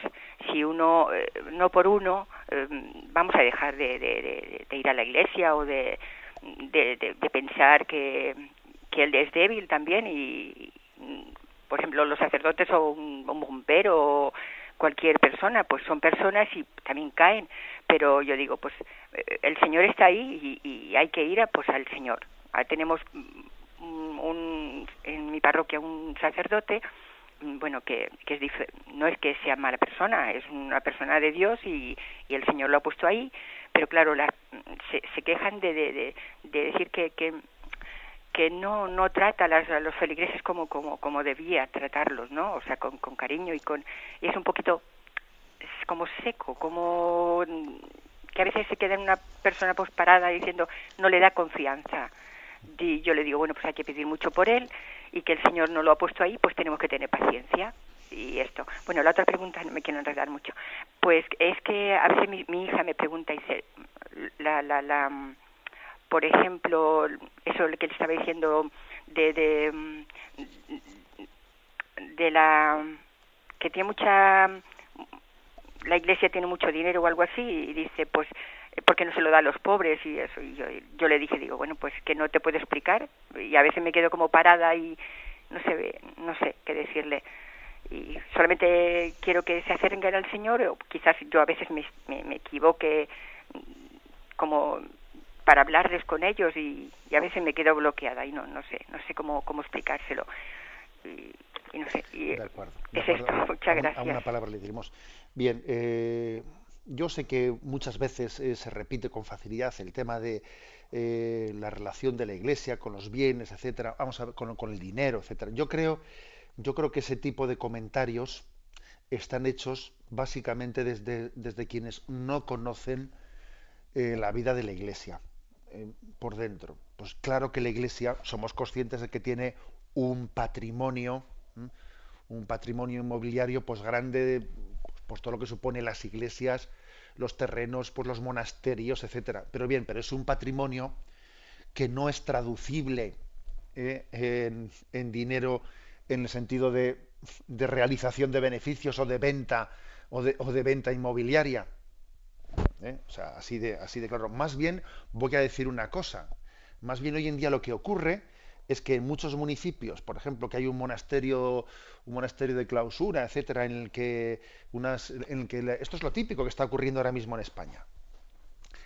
si uno, eh, no por uno, em, vamos a dejar de, ir a la iglesia o de, de, pensar que, que él es débil también y, por ejemplo, los sacerdotes o un, bombero o cualquier persona, pues son personas y también caen, pero yo digo, pues eh, el Señor está ahí y, hay que ir a, pues al Señor. Tenemos un, en mi parroquia un sacerdote Mm, bueno, que, que es no es que sea mala persona, es una persona de Dios y, y el Señor lo ha puesto ahí, pero claro, la, se, se quejan de, de, de, decir que, que, que no, no trata a, a los feligreses como, como, como debía tratarlos, ¿no? O sea, con, con cariño y con... Y es un poquito como seco, como que a veces se queda una persona pues parada diciendo no le da confianza. Y yo le digo, bueno, pues hay que pedir mucho por él y que el Señor no lo ha puesto ahí, pues tenemos que tener paciencia y esto. Bueno, la otra pregunta, no me quiero enredar mucho, pues es que a veces mi, hija me pregunta, y dice, la, la, la, por ejemplo, eso que le estaba diciendo de, de, de la, que tiene mucha, la iglesia tiene mucho dinero o algo así, y dice, pues porque no se lo da a los pobres y eso. Y yo, yo le dije, digo, bueno, pues que no te puedo explicar. Y a veces me quedo como parada y no sé, no sé qué decirle. Y solamente quiero que se acerquen al Señor, o quizás yo a veces me, me, equivoque como para hablarles con ellos y, a veces me quedo bloqueada y no no sé no sé cómo cómo explicárselo y, no sé de acuerdo, es esto (laughs) muchas gracias a una palabra le diremos bien eh, yo sé que muchas veces eh, se repite con facilidad el tema de eh, la relación de la Iglesia con los bienes, etcétera, vamos a ver, con, el dinero, etcétera. Yo creo, yo creo que ese tipo de comentarios están hechos básicamente desde, desde quienes no conocen la vida de la Iglesia por dentro. Pues claro que la Iglesia somos conscientes de que tiene un patrimonio, un patrimonio inmobiliario pues grande pues todo lo que supone las iglesias, los terrenos, pues los monasterios, etcétera. Pero bien, pero es un patrimonio que no es traducible eh, en, dinero en el sentido de, realización de beneficios o de venta o de, venta inmobiliaria. ¿eh? O sea, así de, así de claro. Más bien voy a decir una cosa. Más bien hoy en día lo que ocurre es que en muchos municipios, por ejemplo, que hay un monasterio, un monasterio de clausura, etcétera, en el que unas, en que esto es lo típico que está ocurriendo ahora mismo en España.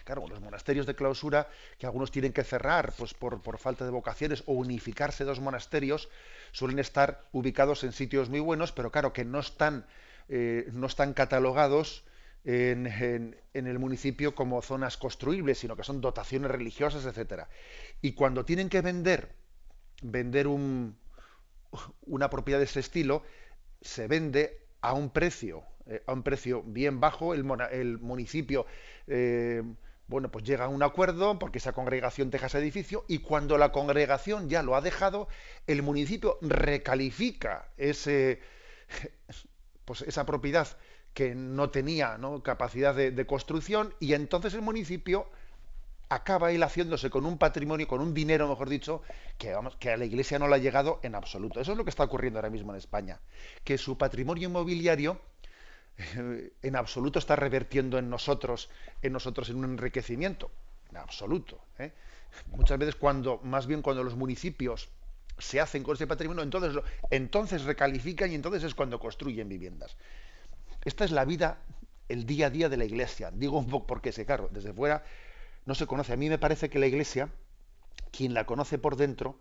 Claro, los monasterios de clausura, que algunos tienen que cerrar pues, por, falta de vocaciones o unificarse dos monasterios, suelen estar ubicados en sitios muy buenos, pero claro, que no están, eh, no están catalogados en, en, el municipio como zonas construibles, sino que son dotaciones religiosas, etcétera. Y cuando tienen que vender vender un, una propiedad de ese estilo, se vende a un precio, eh, a un precio bien bajo, el, el municipio eh, bueno, pues llega a un acuerdo porque esa congregación deja ese edificio y cuando la congregación ya lo ha dejado, el municipio recalifica ese, pues esa propiedad que no tenía capacidad de construcción y entonces el municipio acaba él haciéndose con un patrimonio, con un dinero, mejor dicho, que, a la Iglesia no le ha llegado en absoluto. Eso es lo que está ocurriendo ahora mismo en España, que su patrimonio inmobiliario eh, en absoluto está revertiendo en nosotros, en nosotros en un enriquecimiento, en absoluto. ¿eh? Muchas veces cuando, más bien cuando los municipios se hacen con ese patrimonio, entonces, recalifican y entonces es cuando construyen viviendas. Esta es la vida, el día a día de la Iglesia. Digo un poco porque, claro, desde fuera no se conoce. A mí me parece que la Iglesia, quien la conoce por dentro,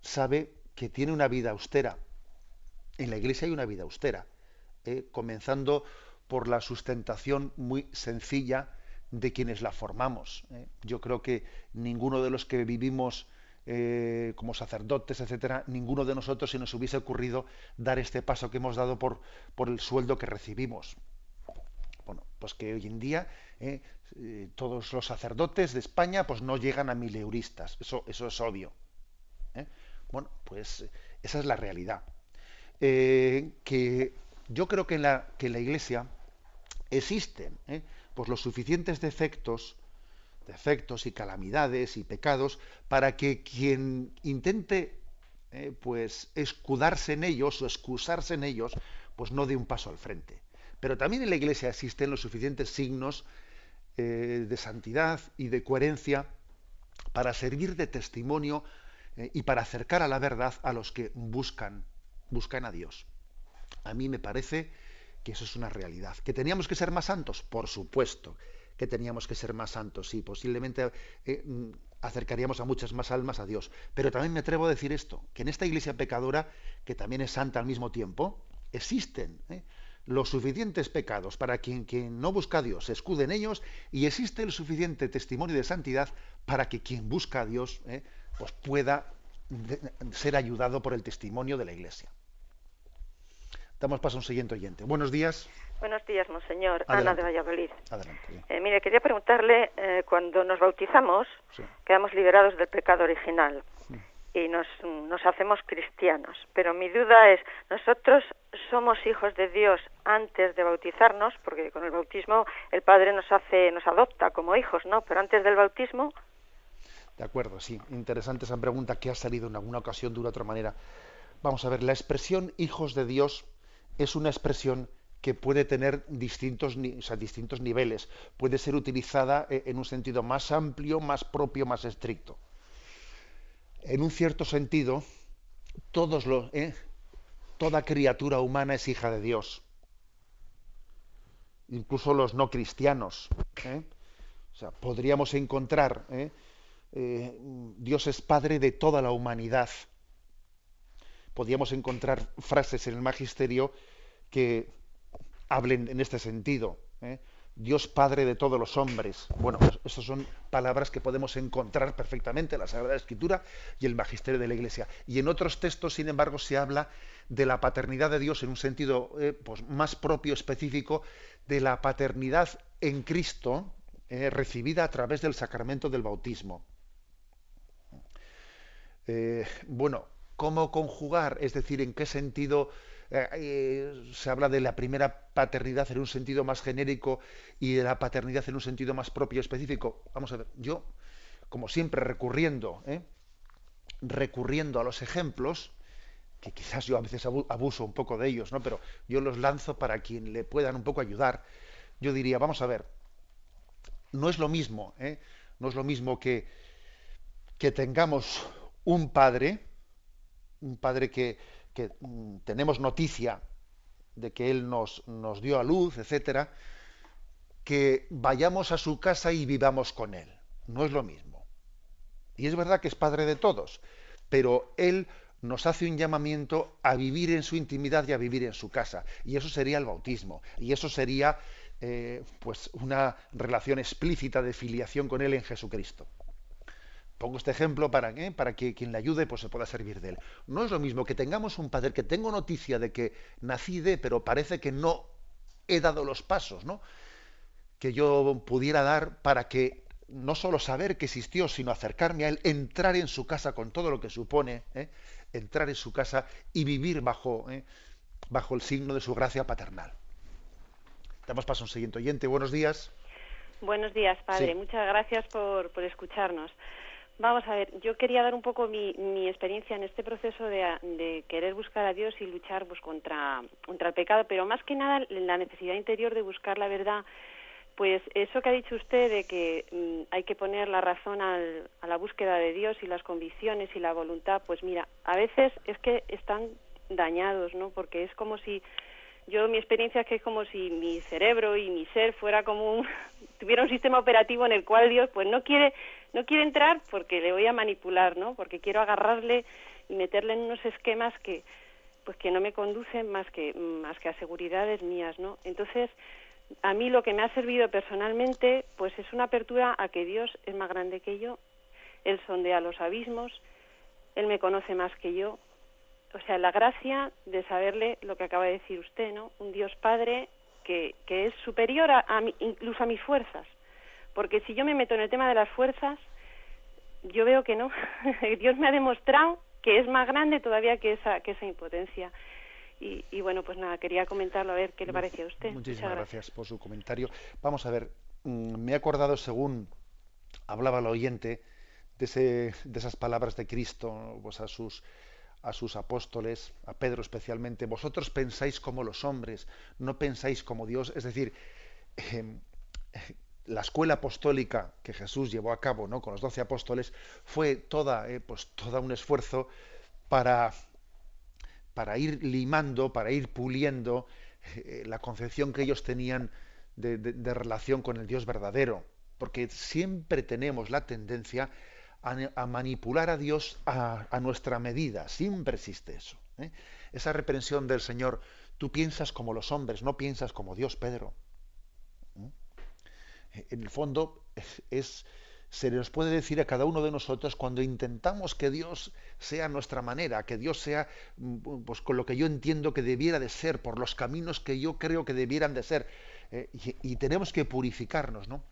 sabe que tiene una vida austera. En la Iglesia hay una vida austera, ¿eh? comenzando por la sustentación muy sencilla de quienes la formamos. ¿eh? Yo creo que ninguno de los que vivimos eh, como sacerdotes, etcétera, ninguno de nosotros se nos hubiese ocurrido dar este paso que hemos dado por, por el sueldo que recibimos. Bueno, pues que hoy en día eh, eh, todos los sacerdotes de España pues no llegan a mileuristas, eso, eso es obvio. ¿eh? Bueno, pues esa es la realidad. que yo creo que en la, que la Iglesia existen pues los suficientes defectos, defectos y calamidades y pecados para que quien intente pues escudarse en ellos o excusarse en ellos, pues no dé un paso al frente Pero también en la Iglesia existen los suficientes signos eh, de santidad y de coherencia para servir de testimonio eh, y para acercar a la verdad a los que buscan, buscan a Dios. A mí me parece que eso es una realidad. ¿Que teníamos que ser más santos? Por supuesto que teníamos que ser más santos, sí, posiblemente eh, mm, acercaríamos a muchas más almas a Dios. Pero también me atrevo a decir esto, que en esta iglesia pecadora, que también es santa al mismo tiempo, existen. Los suficientes pecados para quien, quien no busca a Dios se escude en ellos y existe el suficiente testimonio de santidad para que quien busca a Dios ¿eh? pues pueda ser ayudado por el testimonio de la iglesia. Damos paso a un siguiente oyente. Buenos días. Buenos días, monseñor. Ana de Valladolid. Adelante. Eh, mire, quería preguntarle, eh, cuando nos bautizamos, quedamos liberados del pecado original y nos, nos hacemos cristianos. Pero mi duda es, nosotros somos hijos de Dios antes de bautizarnos, porque con el bautismo el Padre nos hace, nos adopta como hijos, ¿no? Pero antes del bautismo... De acuerdo, sí. Interesante esa pregunta que ha salido en alguna ocasión de una otra manera. Vamos a ver, la expresión hijos de Dios es una expresión que puede tener distintos, distintos niveles. Puede ser utilizada eh, en un sentido más amplio, más propio, más estricto. En un cierto sentido, todos eh, toda criatura humana es hija de Dios. Incluso los no cristianos. Eh. O sea, podríamos encontrar, Dios es Padre de toda la humanidad podríamos encontrar frases en el magisterio que hablen en este sentido. ¿Eh? Dios Padre de todos los hombres. Bueno, pues estas son palabras que podemos encontrar perfectamente en la Sagrada Escritura y el Magisterio de la Iglesia. Y en otros textos, sin embargo, se habla de la paternidad de Dios en un sentido eh, pues, más propio, específico, de la paternidad en Cristo, eh, recibida a través del sacramento del bautismo. bueno, cómo conjugar, es decir, en qué sentido eh, eh, se habla de la primera paternidad en un sentido más genérico y de la paternidad en un sentido más propio específico. Vamos a ver, yo, como siempre, recurriendo, ¿eh? recurriendo a los ejemplos, que quizás yo a veces abuso un poco de ellos, ¿no? pero yo los lanzo para quien le puedan un poco ayudar. Yo diría, vamos a ver, no es lo mismo, no es lo mismo que, que tengamos un padre, un padre que, mm, tenemos noticia de que él nos, nos dio a luz, etcétera, que vayamos a su casa y vivamos con él. No es lo mismo. Y es verdad que es padre de todos, pero él nos hace un llamamiento a vivir en su intimidad y a vivir en su casa. Y eso sería el bautismo. Y eso sería eh, pues una relación explícita de filiación con él en Jesucristo. Pongo este ejemplo para, para que quien le ayude pues, se pueda servir de él. No es lo mismo que tengamos un padre que tengo noticia de que nací de, pero parece que no he dado los pasos ¿no? que yo pudiera dar para que no solo saber que existió, sino acercarme a él, entrar en su casa con todo lo que supone, ¿eh? entrar en su casa y vivir bajo, ¿eh? bajo el signo de su gracia paternal. Damos paso a un siguiente oyente. Buenos días. Buenos días, padre. Muchas gracias por, por escucharnos. Vamos a ver, yo quería dar un poco mi, mi experiencia en este proceso de, querer buscar a Dios y luchar pues, contra, contra el pecado, pero más que nada la necesidad interior de buscar la verdad. Pues eso que ha dicho usted de que mm, hay que poner la razón al, a la búsqueda de Dios y las convicciones y la voluntad, pues mira, a veces es que están dañados, ¿no? Porque es como si yo mi experiencia es que es como si mi cerebro y mi ser fuera como un, (laughs) tuviera un sistema operativo en el cual Dios pues no quiere no quiere entrar porque le voy a manipular, ¿no? Porque quiero agarrarle y meterle en unos esquemas que pues que no me conducen más que más que a seguridades mías, ¿no? Entonces, a mí lo que me ha servido personalmente pues es una apertura a que Dios es más grande que yo, él sondea los abismos, él me conoce más que yo, o sea, la gracia de saberle lo que acaba de decir usted, ¿no? Un Dios Padre que, que es superior a, incluso a mis fuerzas. Porque si yo me meto en el tema de las fuerzas, yo veo que no. (laughs) Dios me ha demostrado que es más grande todavía que esa, que esa impotencia. Y, y, bueno, pues nada, quería comentarlo a ver qué le parecía a usted. Muchísimas gracias. por su comentario. Vamos a ver, mm, me he acordado según hablaba el oyente de, ese, de esas palabras de Cristo pues a sus a sus apóstoles, a Pedro especialmente, vosotros pensáis como los hombres, no pensáis como Dios. Es decir, em, la escuela apostólica que Jesús llevó a cabo ¿no? con los doce apóstoles fue toda, eh, pues, todo un esfuerzo para, para ir limando, para ir puliendo eh, la concepción que ellos tenían de, relación con el Dios verdadero. Porque siempre tenemos la tendencia a, manipular a Dios a, nuestra medida. Siempre existe eso. ¿eh? Esa reprensión del Señor, tú piensas como los hombres, no piensas como Dios, Pedro. En el fondo es, se nos puede decir a cada uno de nosotros cuando intentamos que Dios sea nuestra manera, que Dios sea mm, pues, con lo que yo entiendo que debiera de ser, por los caminos que yo creo que debieran de ser. ¿eh? y, y, tenemos que purificarnos, ¿no?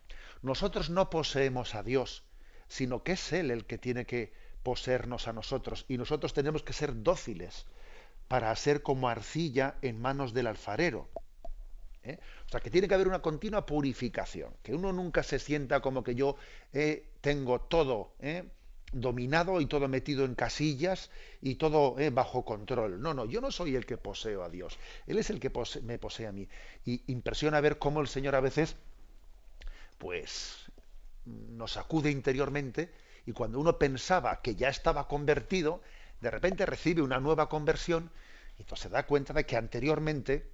Nosotros no poseemos a Dios, sino que es Él el que tiene que poseernos a nosotros y nosotros tenemos que ser dóciles para ser como arcilla en manos del alfarero. ¿Eh? O sea, que tiene que haber una continua purificación, que uno nunca se sienta como que yo eh, tengo todo ¿eh? dominado y todo metido en casillas y todo bajo control. No, no, yo no soy el que poseo a Dios, Él es el que me posee a mí. Y impresiona ver cómo el Señor a veces, pues, nos acude interiormente y cuando uno pensaba que ya estaba convertido, de repente recibe una nueva conversión y se da cuenta de que anteriormente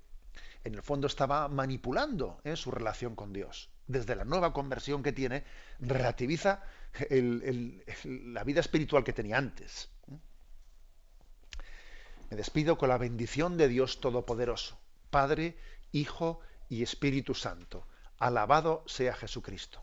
en el fondo estaba manipulando ¿eh? su relación con Dios. Desde la nueva conversión que tiene, relativiza la vida espiritual que tenía antes. Me despido con la bendición de Dios Todopoderoso, Padre, Hijo y Espíritu Santo. Alabado sea Jesucristo.